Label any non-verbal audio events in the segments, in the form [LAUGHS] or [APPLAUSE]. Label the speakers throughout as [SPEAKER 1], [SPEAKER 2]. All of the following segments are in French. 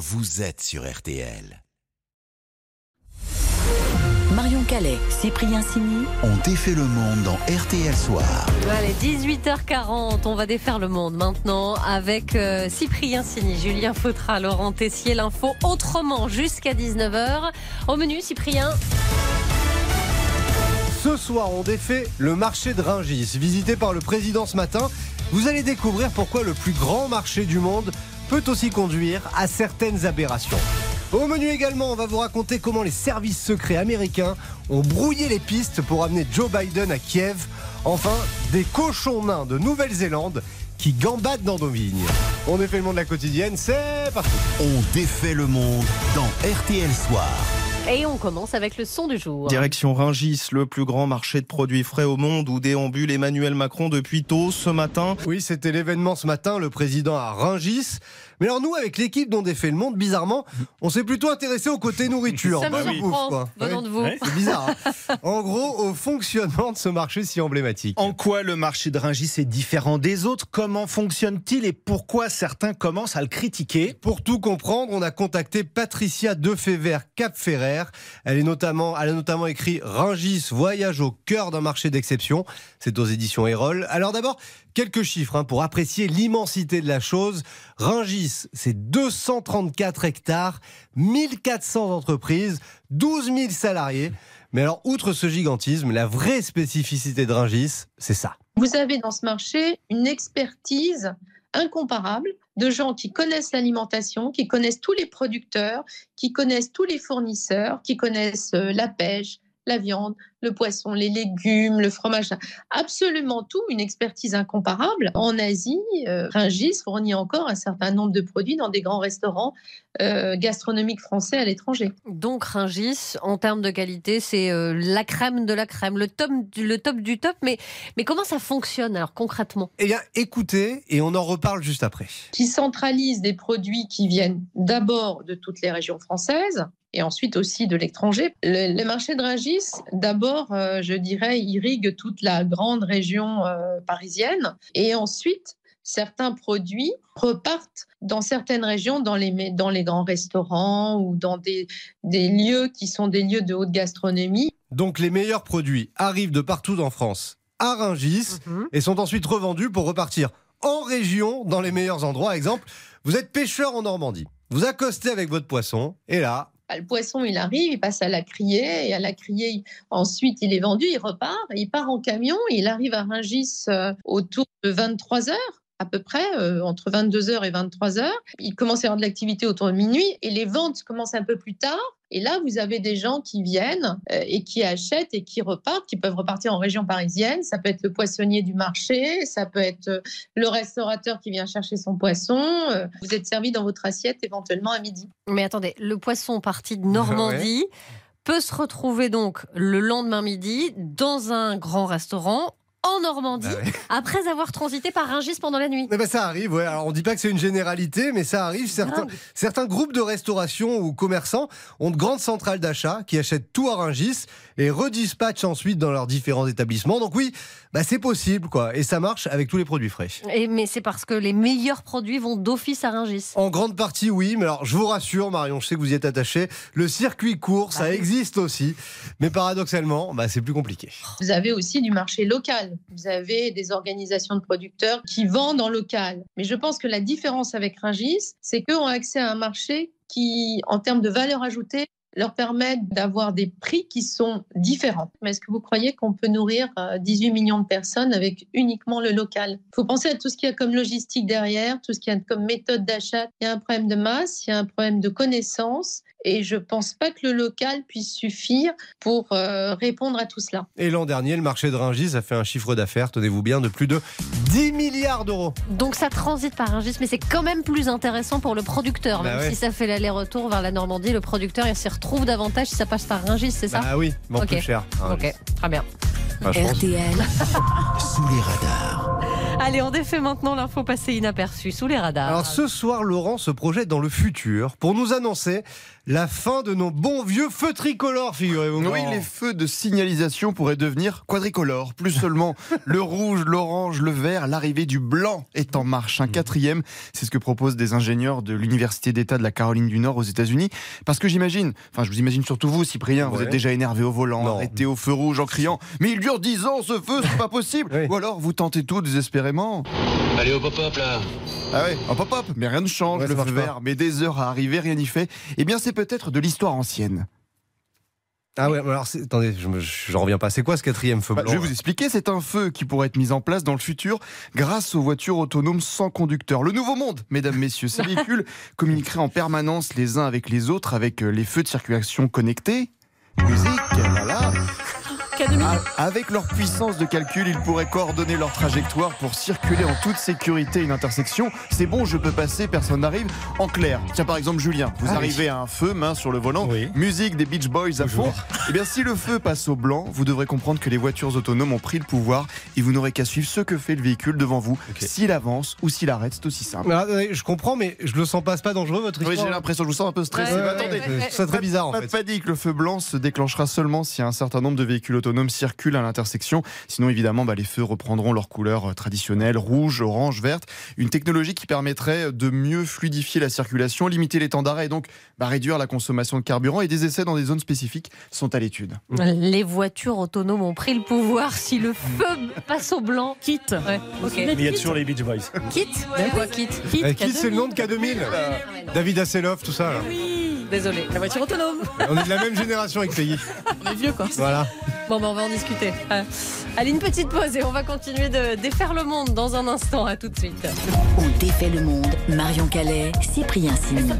[SPEAKER 1] vous êtes sur RTL.
[SPEAKER 2] Marion Calais, Cyprien Sini.
[SPEAKER 1] On défait le monde dans RTL Soir.
[SPEAKER 3] Allez, 18h40, on va défaire le monde maintenant avec euh, Cyprien Sini, Julien Fautra, Laurent Tessier, l'info autrement jusqu'à 19h. Au menu, Cyprien.
[SPEAKER 4] Ce soir, on défait le marché de Ringis, visité par le président ce matin. Vous allez découvrir pourquoi le plus grand marché du monde peut aussi conduire à certaines aberrations. Au menu également, on va vous raconter comment les services secrets américains ont brouillé les pistes pour amener Joe Biden à Kiev. Enfin, des cochons nains de Nouvelle-Zélande qui gambadent dans nos vignes. On défait le monde de la quotidienne, c'est parti.
[SPEAKER 1] On défait le monde dans RTL Soir.
[SPEAKER 3] Et on commence avec le son du jour.
[SPEAKER 5] Direction Ringis, le plus grand marché de produits frais au monde où déambule Emmanuel Macron depuis tôt ce matin.
[SPEAKER 4] Oui, c'était l'événement ce matin, le président à Ringis. Mais alors nous, avec l'équipe dont défait le monde, bizarrement, on s'est plutôt intéressé au côté nourriture.
[SPEAKER 3] Ça
[SPEAKER 4] Bah,
[SPEAKER 3] surprend,
[SPEAKER 4] quoi.
[SPEAKER 3] venant de vous.
[SPEAKER 4] C'est bizarre. hein. en gros, au fonctionnement de ce marché si emblématique.
[SPEAKER 6] En quoi le marché de Rungis est différent des autres? Comment fonctionne-t-il et pourquoi certains commencent à le critiquer?
[SPEAKER 4] Pour tout comprendre, on a contacté Patricia Defever Cap-Ferrer. Elle, est notamment, elle a notamment écrit Ringis, voyage au cœur d'un marché d'exception. C'est aux éditions Erol. Alors d'abord, quelques chiffres hein, pour apprécier l'immensité de la chose. Ringis, c'est 234 hectares, 1400 entreprises, 12 000 salariés. Mais alors, outre ce gigantisme, la vraie spécificité de Ringis, c'est ça.
[SPEAKER 7] Vous avez dans ce marché une expertise incomparable de gens qui connaissent l'alimentation, qui connaissent tous les producteurs, qui connaissent tous les fournisseurs, qui connaissent euh, la pêche, la viande, le poisson, les légumes, le fromage, absolument tout, une expertise incomparable. En Asie, euh, Rungis fournit encore un certain nombre de produits dans des grands restaurants euh, gastronomiques français à l'étranger.
[SPEAKER 3] Donc Ringis, en termes de qualité, c'est euh, la crème de la crème, le top du, le top du top. Mais, mais comment ça fonctionne alors concrètement?
[SPEAKER 4] Eh bien, écoutez, et on en reparle juste après.
[SPEAKER 7] qui centralise des produits qui viennent d'abord de toutes les régions françaises et ensuite aussi de l'étranger. Le, le marché de Rungis, d'abord, euh, je dirais, irrigue toute la grande région euh, parisienne et ensuite, certains produits repartent dans certaines régions, dans les, mé- dans les grands restaurants ou dans des, des lieux qui sont des lieux de haute gastronomie.
[SPEAKER 4] Donc les meilleurs produits arrivent de partout en France à Rungis
[SPEAKER 3] Mhm.
[SPEAKER 4] et sont ensuite revendus pour repartir en région dans les meilleurs endroits. Exemple, vous êtes pêcheur en Normandie, vous accostez avec votre poisson et là,
[SPEAKER 7] Le poisson, il arrive, il passe à la criée, et à la criée, ensuite, il est vendu, il repart, il part en camion, il arrive à Rungis euh, autour de 23 heures à peu près, euh, entre 22 heures et 23 heures. Il commence à y avoir de l'activité autour de minuit, et les ventes commencent un peu plus tard. Et là, vous avez des gens qui viennent euh, et qui achètent et qui repartent, qui peuvent repartir en région parisienne. Ça peut être le poissonnier du marché, ça peut être euh, le restaurateur qui vient chercher son poisson. Euh, Vous êtes servi dans votre assiette éventuellement à midi.
[SPEAKER 3] Mais attendez, le poisson parti de Normandie [LAUGHS] peut se retrouver donc le lendemain midi dans un grand restaurant en Normandie
[SPEAKER 4] Bah ouais.
[SPEAKER 3] après avoir transité par Ringis pendant la nuit.
[SPEAKER 4] eh ben, ça arrive. Ouais. Alors on dit pas que c'est une généralité, mais ça arrive. Certains, groupes de restauration ou commerçants ont de grandes centrales d'achat qui achètent tout à Rungis et redispatchent ensuite dans leurs différents établissements. Donc oui, bah, c'est possible quoi, et ça marche avec tous les produits frais.
[SPEAKER 3] Et, mais c'est parce que les meilleurs produits vont d'office à Ringis.
[SPEAKER 4] En grande partie, oui. Mais alors, je vous rassure, Marion, je sais que vous y êtes attaché. Le circuit court, ça
[SPEAKER 3] Bah oui.
[SPEAKER 4] existe aussi. Mais paradoxalement, bah, c'est plus compliqué.
[SPEAKER 7] Vous avez aussi du marché local. Vous avez des organisations de producteurs qui vendent en local. Mais je pense que la différence avec Ringis, c'est qu'eux ont accès à un marché qui, en termes de valeur ajoutée, leur permettent d'avoir des prix qui sont différents. Mais est-ce que vous croyez qu'on peut nourrir euh, 18 millions de personnes avec uniquement le local? Il faut penser à tout ce qu'il y a comme logistique derrière, tout ce qu'il y a comme méthode d'achat. Il y a un problème de masse, il y a un problème de connaissance. Et je ne pense pas que le local puisse suffire pour euh, répondre à tout cela.
[SPEAKER 4] Et l'an dernier, le marché de Rungis a fait un chiffre d'affaires, tenez-vous bien, de plus de 10 milliards d'euros.
[SPEAKER 3] Donc ça transite par Ringis, mais c'est quand même plus intéressant pour le producteur.
[SPEAKER 4] Bah
[SPEAKER 3] Même
[SPEAKER 4] ouais.
[SPEAKER 3] si ça fait l'aller-retour vers la Normandie, le producteur il s'y retrouve davantage si ça passe par Ringis, c'est ça?
[SPEAKER 4] Bah oui, mais
[SPEAKER 3] Ok.
[SPEAKER 4] plus cher. Rungis.
[SPEAKER 3] Ok, très bien.
[SPEAKER 4] Bah.
[SPEAKER 2] RTL, [LAUGHS]
[SPEAKER 1] Sous les radars.
[SPEAKER 3] Allez, on défait maintenant l'info passée inaperçue sous les radars.
[SPEAKER 4] Alors ce soir, Laurent se projette dans le futur pour nous annoncer la fin de nos bons vieux feux tricolores, figurez-vous.
[SPEAKER 8] Oui, les feux de signalisation pourraient devenir quadricolores. Plus [LAUGHS] seulement le rouge, l'orange, le vert, l'arrivée du blanc est en marche. Un quatrième, c'est ce que proposent des ingénieurs de l'Université d'État de la Caroline du Nord aux États-Unis. Parce que j'imagine, enfin je vous imagine surtout vous, Cyprien, vous êtes déjà énervé au volant,
[SPEAKER 4] Non.
[SPEAKER 8] arrêté au feu rouge en criant « Mais il dure 10 ans ce feu, c'est pas possible [LAUGHS]
[SPEAKER 4] Oui.
[SPEAKER 8] Ou alors vous tentez tout désespérément.
[SPEAKER 9] Allez au pop-up là
[SPEAKER 8] Ah ouais, en pop-up, mais rien ne change,
[SPEAKER 4] Ouais,
[SPEAKER 8] le feu
[SPEAKER 4] pas.
[SPEAKER 8] vert, mais des heures à arriver, rien n'y fait. Eh bien c'est peut-être de l'histoire ancienne.
[SPEAKER 4] Ah ouais, alors attendez, je j'en reviens pas. C'est quoi ce quatrième feu
[SPEAKER 8] Bah,
[SPEAKER 4] blanc
[SPEAKER 8] je vais
[SPEAKER 4] là
[SPEAKER 8] vous expliquer, c'est un feu qui pourrait être mis en place dans le futur grâce aux voitures autonomes sans conducteur. Le nouveau monde, mesdames, messieurs, ces [LAUGHS] véhicules communiqueraient en permanence les uns avec les autres avec euh, les feux de circulation connectés. Musique, Ah, Avec leur puissance de calcul, ils pourraient coordonner leur trajectoire pour circuler en toute sécurité à une intersection. C'est bon, je peux passer, personne n'arrive. En clair, tiens par exemple Julien, vous
[SPEAKER 6] Ah oui.
[SPEAKER 8] arrivez à un feu, main sur le volant,
[SPEAKER 6] Oui.
[SPEAKER 8] musique des Beach Boys à fond. Eh bien, si le feu passe au blanc, vous devrez comprendre que les voitures autonomes ont pris le pouvoir et vous n'aurez qu'à suivre ce que fait le véhicule devant vous. S'il avance ou s'il arrête, c'est aussi simple.
[SPEAKER 4] Ah, Je comprends, mais je le sens pas, pas dangereux votre
[SPEAKER 8] Oui,
[SPEAKER 4] histoire
[SPEAKER 8] j'ai l'impression, je vous sens un peu stressé.
[SPEAKER 3] Ouais,
[SPEAKER 8] mais
[SPEAKER 3] ouais,
[SPEAKER 8] attendez,
[SPEAKER 3] ouais, ouais.
[SPEAKER 4] C'est très bizarre en
[SPEAKER 8] pas de
[SPEAKER 4] fait.
[SPEAKER 8] panique, le feu blanc se déclenchera seulement si un certain nombre de véhicules autonomes circulent à l'intersection. Sinon, évidemment, bah, les feux reprendront leur couleur euh, traditionnelle, rouge, orange, verte. Une technologie qui permettrait de mieux fluidifier la circulation, limiter les temps d'arrêt et donc bah, réduire la consommation de carburant. Et des essais dans des zones spécifiques sont à l'étude.
[SPEAKER 3] Les voitures autonomes ont pris le pouvoir si le feu passe au blanc. Quitte. Ouais, ok.
[SPEAKER 6] Il y a toujours les Beach Boys.
[SPEAKER 3] Quitte quitte
[SPEAKER 4] Eh, qui c'est le nom de K2000 David Hasselhoff, tout ça. là.
[SPEAKER 3] Désolé. La voiture autonome.
[SPEAKER 4] On est de la même génération avec Peggy.
[SPEAKER 3] On est vieux quoi.
[SPEAKER 4] Voilà.
[SPEAKER 3] Bon, ben, on va en discuter. Euh, Allez, une petite pause et on va continuer de défaire le monde dans un instant. À tout de suite.
[SPEAKER 2] On défait le monde. Marion Calais, Cyprien Sini.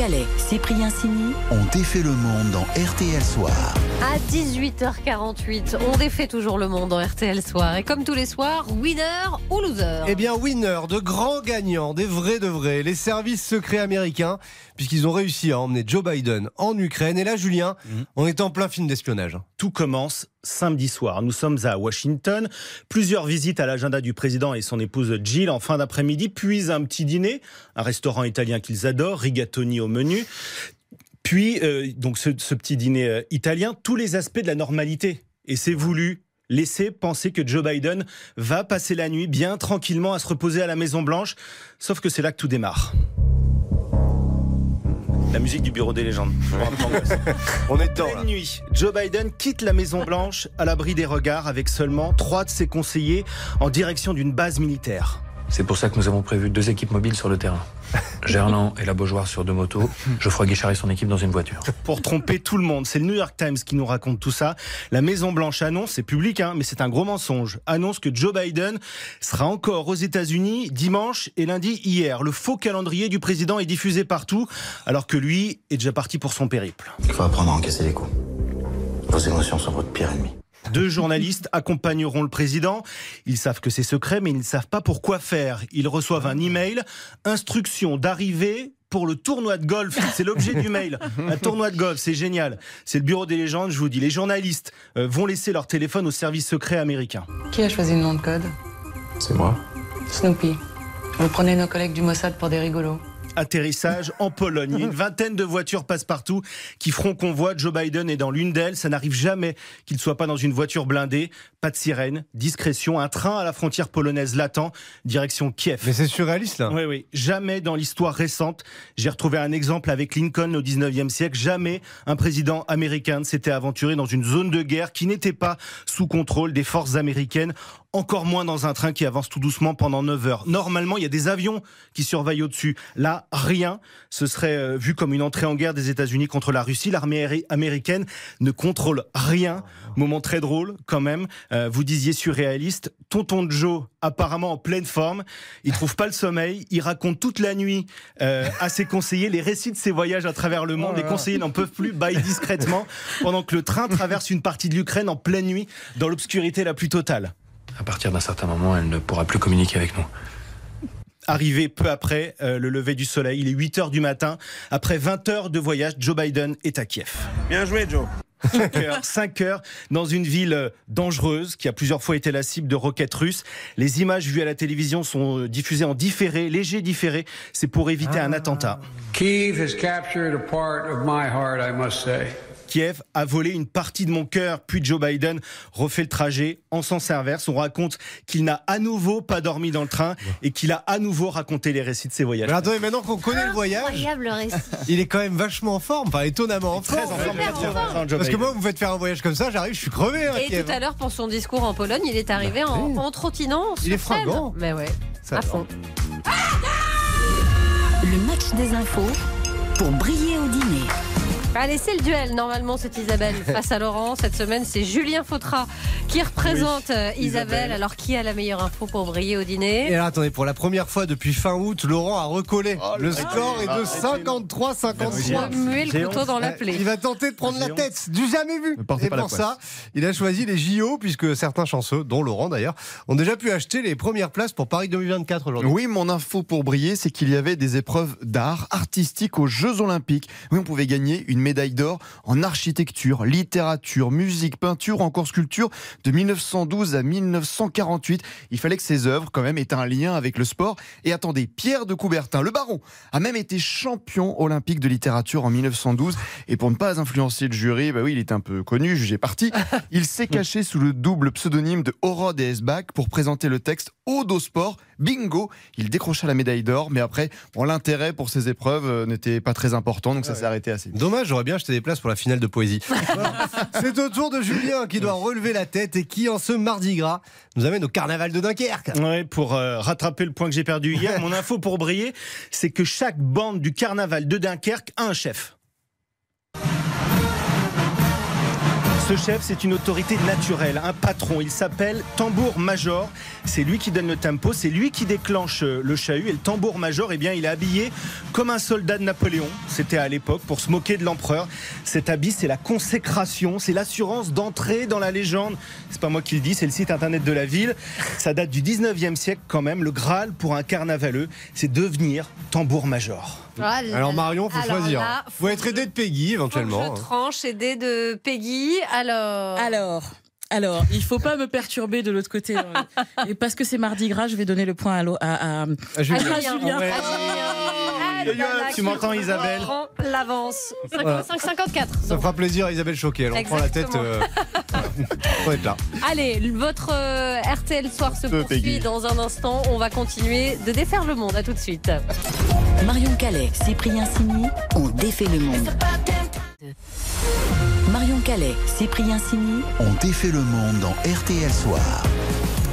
[SPEAKER 2] Calais, Cyprien Sini.
[SPEAKER 1] On défait le monde dans RTL Soir.
[SPEAKER 3] À 18h48, on défait toujours le monde en RTL Soir. Et comme tous les soirs, winner ou loser?
[SPEAKER 4] Eh bien, winner, de grands gagnants, des vrais de vrais, les services secrets américains, puisqu'ils ont réussi à emmener Joe Biden en Ukraine. Et là, Julien,
[SPEAKER 6] Mhm.
[SPEAKER 4] on est en plein film d'espionnage.
[SPEAKER 6] Tout commence samedi soir. Nous sommes à Washington. Plusieurs visites à l'agenda du président et son épouse Jill en fin d'après-midi, puis un petit dîner, un restaurant italien qu'ils adorent, rigatoni au menu. Puis, euh, donc ce, ce petit dîner euh, italien, tous les aspects de la normalité. Et c'est voulu laisser penser que Joe Biden va passer la nuit bien tranquillement à se reposer à la Maison Blanche. Sauf que c'est là que tout démarre. La musique du bureau des légendes. [LAUGHS]
[SPEAKER 4] On est là.
[SPEAKER 6] Pleine nuit, Joe Biden quitte la Maison Blanche à l'abri des regards avec seulement trois de ses conseillers en direction d'une base militaire.
[SPEAKER 9] C'est pour ça que nous avons prévu deux équipes mobiles sur le terrain. [LAUGHS] Gerland et la Beaujoire sur deux motos, Geoffroy Guichard et son équipe dans une voiture.
[SPEAKER 6] Pour tromper tout le monde, c'est le New York Times qui nous raconte tout ça. La Maison Blanche annonce, c'est public, hein, mais c'est un gros mensonge, annonce que Joe Biden sera encore aux États-Unis dimanche et lundi hier. Le faux calendrier du président est diffusé partout, alors que lui est déjà parti pour son périple.
[SPEAKER 10] Il faut apprendre à encaisser les coups. Vos émotions sont votre pire ennemi.
[SPEAKER 6] Deux journalistes accompagneront le président. Ils savent que c'est secret, mais ils ne savent pas pourquoi faire. Ils reçoivent un email, instruction d'arrivée pour le tournoi de golf. C'est l'objet du mail. Un tournoi de golf, c'est génial. C'est le bureau des légendes, je vous dis. Les journalistes euh, vont laisser leur téléphone au service secret américain.
[SPEAKER 11] Qui a choisi le nom de code?
[SPEAKER 10] C'est moi.
[SPEAKER 11] Snoopy. Vous prenez nos collègues du Mossad pour des rigolos.
[SPEAKER 6] Atterrissage en Pologne. Il y a une vingtaine de voitures passe-partout qui feront convoi. Joe Biden est dans l'une d'elles. Ça n'arrive jamais qu'il ne soit pas dans une voiture blindée. Pas de sirène, discrétion. Un train à la frontière polonaise l'attend, direction Kiev.
[SPEAKER 4] Mais c'est surréaliste, là.
[SPEAKER 6] Oui, oui. Jamais dans l'histoire récente, j'ai retrouvé un exemple avec Lincoln au 19e siècle. Jamais un président américain ne s'était aventuré dans une zone de guerre qui n'était pas sous contrôle des forces américaines. Encore moins dans un train qui avance tout doucement pendant 9 heures. Normalement, il y a des avions qui surveillent au-dessus. Là, rien. Ce serait euh, vu comme une entrée en guerre des États-Unis contre la Russie. L'armée américaine ne contrôle rien. Moment très drôle, quand même. Euh, vous disiez surréaliste. Tonton Joe, apparemment en pleine forme. Il trouve pas le sommeil. Il raconte toute la nuit euh, à ses conseillers les récits de ses voyages à travers le monde. Les conseillers n'en peuvent plus, baillent discrètement pendant que le train traverse une partie de l'Ukraine en pleine nuit dans l'obscurité la plus totale.
[SPEAKER 9] À partir d'un certain moment, elle ne pourra plus communiquer avec nous.
[SPEAKER 6] Arrivé peu après euh, le lever du soleil, il est 8 heures du matin. Après 20 heures de voyage, Joe Biden est à Kiev.
[SPEAKER 12] Bien joué, Joe.
[SPEAKER 6] 5 heures dans une ville euh, dangereuse qui a plusieurs fois été la cible de roquettes russes. Les images vues à la télévision sont euh, diffusées en différé, léger différé. C'est pour éviter un attentat.
[SPEAKER 12] Kiev has captured a part of my heart, I must say.
[SPEAKER 6] Kiev a volé une partie de mon cœur, puis Joe Biden refait le trajet en sens inverse. On raconte qu'il n'a à nouveau pas dormi dans le train et qu'il a à nouveau raconté les récits de ses voyages.
[SPEAKER 4] Mais attendez, maintenant qu'on connaît le voyage,
[SPEAKER 3] Incroyable récit.
[SPEAKER 4] il est quand même vachement en forme, enfin étonnamment en
[SPEAKER 6] Très
[SPEAKER 4] forme. Parce que moi, vous faites faire un voyage comme ça, j'arrive, je suis crevé. hein,
[SPEAKER 3] Et
[SPEAKER 4] Kiev.
[SPEAKER 3] tout à l'heure, pour son discours en Pologne, il est arrivé en,
[SPEAKER 4] oui.
[SPEAKER 3] en trottinant.
[SPEAKER 4] Il est fringant.
[SPEAKER 3] Mais ouais,
[SPEAKER 4] Ça
[SPEAKER 3] à
[SPEAKER 4] va.
[SPEAKER 3] fond.
[SPEAKER 2] Le match des infos pour briller au dîner.
[SPEAKER 3] Allez, c'est le duel. Normalement, c'est Isabelle [LAUGHS] face à Laurent. Cette semaine, c'est Julien Fautra qui représente euh, Isabelle.
[SPEAKER 4] Isabelle.
[SPEAKER 3] Alors, qui a la meilleure info pour briller au
[SPEAKER 4] Et
[SPEAKER 3] dîner
[SPEAKER 4] alors, attendez, pour la première fois depuis fin août, Laurent a recollé. le score est de
[SPEAKER 6] Ah,
[SPEAKER 4] 53-53.
[SPEAKER 3] Remuer le couteau dans la
[SPEAKER 4] Euh,
[SPEAKER 3] plaie.
[SPEAKER 4] Il va tenter de prendre la tête, du jamais vu. Et pour ça, il a choisi les JO, puisque certains chanceux, dont Laurent d'ailleurs, ont déjà pu acheter les premières places pour Paris 2024 aujourd'hui.
[SPEAKER 8] Oui, mon info pour briller, c'est qu'il y avait des épreuves d'art artistique aux Jeux Olympiques. Oui, on pouvait gagner une médaille d'or en architecture, littérature, musique, peinture ou encore sculpture de 1912 à 1948. Il fallait que ces œuvres, quand même, aient un lien avec le sport. Et attendez, Pierre de Coubertin, le baron, a même été champion olympique de littérature en 1912. Et pour ne pas influencer le jury, bah oui, il est un peu connu, jugé parti. [LAUGHS] Il s'est caché sous le double pseudonyme de Horod et Esbach pour présenter le texte au sport. Bingo Il décrocha la médaille d'or, mais après, bon, l'intérêt pour ces épreuves euh, n'était pas très important, donc ça s'est arrêté assez vite.
[SPEAKER 4] Dommage, j'aurais bien acheté des places pour la finale de poésie. [LAUGHS] C'est au tour de Julien qui doit relever la tête et qui, en ce mardi gras, nous amène au carnaval de Dunkerque.
[SPEAKER 6] Ouais, pour euh, rattraper le point que j'ai perdu hier, [LAUGHS] mon info pour briller, c'est que chaque bande du carnaval de Dunkerque a un chef. Ce chef, c'est une autorité naturelle, un patron. Il s'appelle tambour major. C'est lui qui donne le tempo, c'est lui qui déclenche euh, le chahut. Et le tambour major, eh bien, il est habillé comme un soldat de Napoléon. C'était à l'époque pour se moquer de l'empereur. Cet habit, c'est la consécration, c'est l'assurance d'entrer dans la légende. C'est pas moi qui le dis, c'est le site internet de la ville. Ça date du 19e siècle quand même. Le Graal pour un carnavaleux, c'est devenir tambour major.
[SPEAKER 3] Ah là
[SPEAKER 4] Alors. Marion, faut
[SPEAKER 3] Alors
[SPEAKER 4] choisir.
[SPEAKER 3] là,
[SPEAKER 4] faut être aidé de Peggy
[SPEAKER 3] Faut que
[SPEAKER 4] éventuellement. hein.
[SPEAKER 3] je tranche, aidé de Peggy. Alors.
[SPEAKER 13] Alors, alors, il faut pas me perturber de l'autre côté. hein. Et parce que c'est mardi gras, je vais donner le point à, à, à-
[SPEAKER 4] Julien.
[SPEAKER 13] à Julien.
[SPEAKER 4] Ouais.
[SPEAKER 6] Tu m'entends, Isabelle
[SPEAKER 3] prend l'avance.
[SPEAKER 4] Voilà.
[SPEAKER 3] 55-54.
[SPEAKER 4] Ça fera plaisir à Isabelle Choquet. Elle en prend la tête. Euh, Faut être là.
[SPEAKER 3] Allez, votre euh, RTL Soir se
[SPEAKER 8] Peu,
[SPEAKER 3] poursuit
[SPEAKER 8] Peggy.
[SPEAKER 3] dans un instant. On va continuer de défaire le monde. À tout de suite.
[SPEAKER 2] Marion Calais, Cyprien Sini ont défait le monde. Marion Calais, Cyprien Sini
[SPEAKER 1] On défait le monde dans RTL Soir.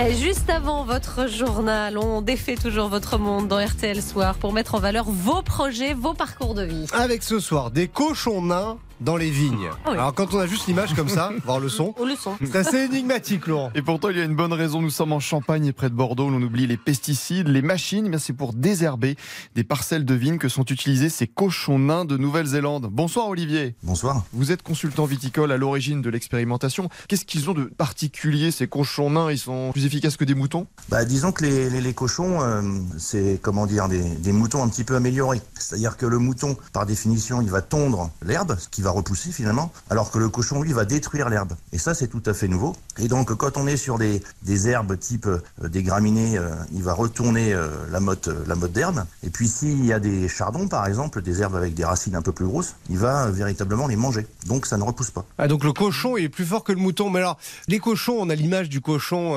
[SPEAKER 3] Juste avant votre journal, on défait toujours votre monde dans RTL Soir pour mettre en valeur vos projets, vos parcours de vie.
[SPEAKER 4] Avec ce soir, des cochons nains dans les vignes.
[SPEAKER 3] Ah oui.
[SPEAKER 4] Alors quand on a juste l'image comme ça, [LAUGHS] voir le son, c'est assez énigmatique, Laurent.
[SPEAKER 8] Et pourtant, il y a une bonne raison. Nous sommes en Champagne et près de Bordeaux. L'on oublie les pesticides, les machines. Mais c'est pour désherber des parcelles de vignes que sont utilisés ces cochons nains de Nouvelle-Zélande. Bonsoir, Olivier.
[SPEAKER 10] Bonsoir.
[SPEAKER 8] Vous êtes consultant viticole à l'origine de l'expérimentation. Qu'est-ce qu'ils ont de particulier, ces cochons nains? Ils sont plus efficaces que des moutons?
[SPEAKER 10] Bah, disons que les, les- les cochons, euh, c'est comment dire des, des moutons un petit peu améliorés. C'est-à-dire que le mouton, par définition, il va tondre l'herbe, ce qui va repousser finalement, alors que le cochon, lui, va détruire l'herbe. Et ça, c'est tout à fait nouveau. Et donc, quand on est sur des, des herbes type euh, des graminées, euh, il va retourner euh, la euh, la d'herbe. Et puis, s'il y a des chardons, par exemple, des herbes avec des racines un peu plus grosses, il va véritablement les manger. Donc, ça ne repousse pas.
[SPEAKER 4] Ah, donc le cochon il est plus fort que le mouton. Mais alors, les cochons, on a l'image du cochon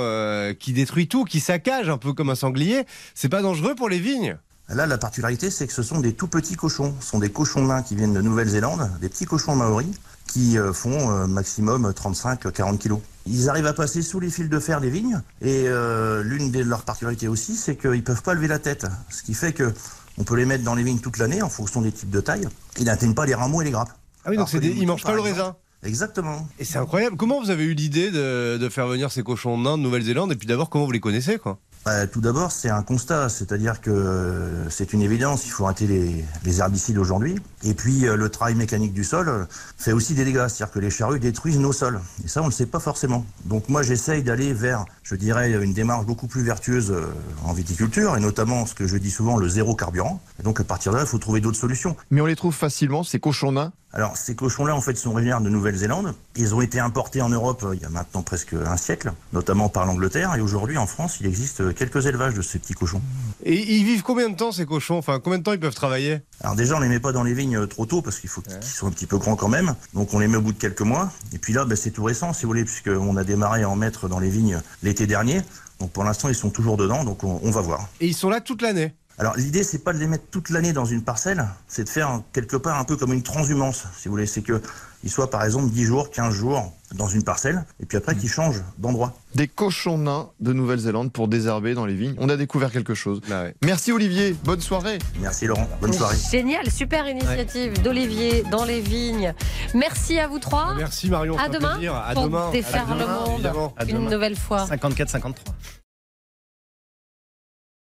[SPEAKER 4] qui détruit tout, qui saccage un peu comme un sanglier. C'est pas dangereux pour les vignes?
[SPEAKER 10] Là, la particularité, c'est que ce sont des tout petits cochons. Ce sont des cochons nains qui viennent de Nouvelle-Zélande, des petits cochons maoris qui euh, font euh, maximum 35-40 kilos. Ils arrivent à passer sous les fils de fer des vignes et euh, l'une de leurs particularités aussi, c'est qu'ils peuvent pas lever la tête. Ce qui fait que on peut les mettre dans les vignes toute l'année en fonction des types de taille. Ils n'atteignent pas les rameaux et les grappes.
[SPEAKER 4] Ah oui, donc des- ils
[SPEAKER 10] moutons,
[SPEAKER 4] mangent pas le raisin.
[SPEAKER 10] Exactement.
[SPEAKER 4] Et c'est incroyable. Comment vous avez eu l'idée de, de faire venir ces cochons nains de Nouvelle-Zélande Et puis d'abord, comment vous les connaissez quoi?
[SPEAKER 10] Tout d'abord, c'est un constat, c'est-à-dire que euh, c'est une évidence, il faut arrêter les, herbicides aujourd'hui. Et puis, euh, le travail mécanique du sol euh, fait aussi des dégâts, c'est-à-dire que les charrues détruisent nos sols. Et ça, on ne le sait pas forcément. Donc moi, j'essaye d'aller vers, je dirais, une démarche beaucoup plus vertueuse en viticulture, et notamment ce que je dis souvent, le zéro carburant. Et donc, à partir de là, il faut trouver d'autres solutions.
[SPEAKER 8] Mais on les trouve facilement, ces cochons nains?
[SPEAKER 10] Alors, ces cochons-là, en fait, sont originaires de Nouvelle-Zélande. Ils ont été importés en Europe euh, il y a maintenant presque un siècle, notamment par l'Angleterre. Et aujourd'hui, en France, il existe euh, quelques élevages de ces petits cochons.
[SPEAKER 4] Et ils vivent combien de temps ces cochons? Enfin, combien de temps ils peuvent travailler?
[SPEAKER 10] Alors déjà, on les met pas dans les vignes euh, trop tôt parce qu'il faut qu'ils soient un petit peu grands quand même. Donc on les met au bout de quelques mois. Et puis là, ben, c'est tout récent, si vous voulez, puisqu'on a démarré à en mettre dans les vignes l'été dernier. Donc pour l'instant, ils sont toujours dedans, donc on, on va voir.
[SPEAKER 4] Et ils sont là toute l'année?
[SPEAKER 10] Alors l'idée, c'est pas de les mettre toute l'année dans une parcelle, c'est de faire quelque part un peu comme une transhumance, si vous voulez. C'est que ils soient par exemple 10 jours, 15 jours dans une parcelle, et puis après qu'ils changent d'endroit.
[SPEAKER 8] Des cochons nains de Nouvelle-Zélande pour désherber dans les vignes. On a découvert quelque chose.
[SPEAKER 4] Bah ouais.
[SPEAKER 8] Merci Olivier, bonne soirée.
[SPEAKER 10] Merci Laurent, bonne soirée.
[SPEAKER 3] Génial, super initiative d'Olivier dans les vignes. Merci à vous trois.
[SPEAKER 4] Merci Marion.
[SPEAKER 3] À demain
[SPEAKER 4] plaisir. À
[SPEAKER 3] pour
[SPEAKER 4] demain.
[SPEAKER 3] défaire
[SPEAKER 4] À
[SPEAKER 3] le
[SPEAKER 4] demain,
[SPEAKER 3] monde
[SPEAKER 4] évidemment.
[SPEAKER 6] À
[SPEAKER 3] une nouvelle fois.
[SPEAKER 6] 54-53.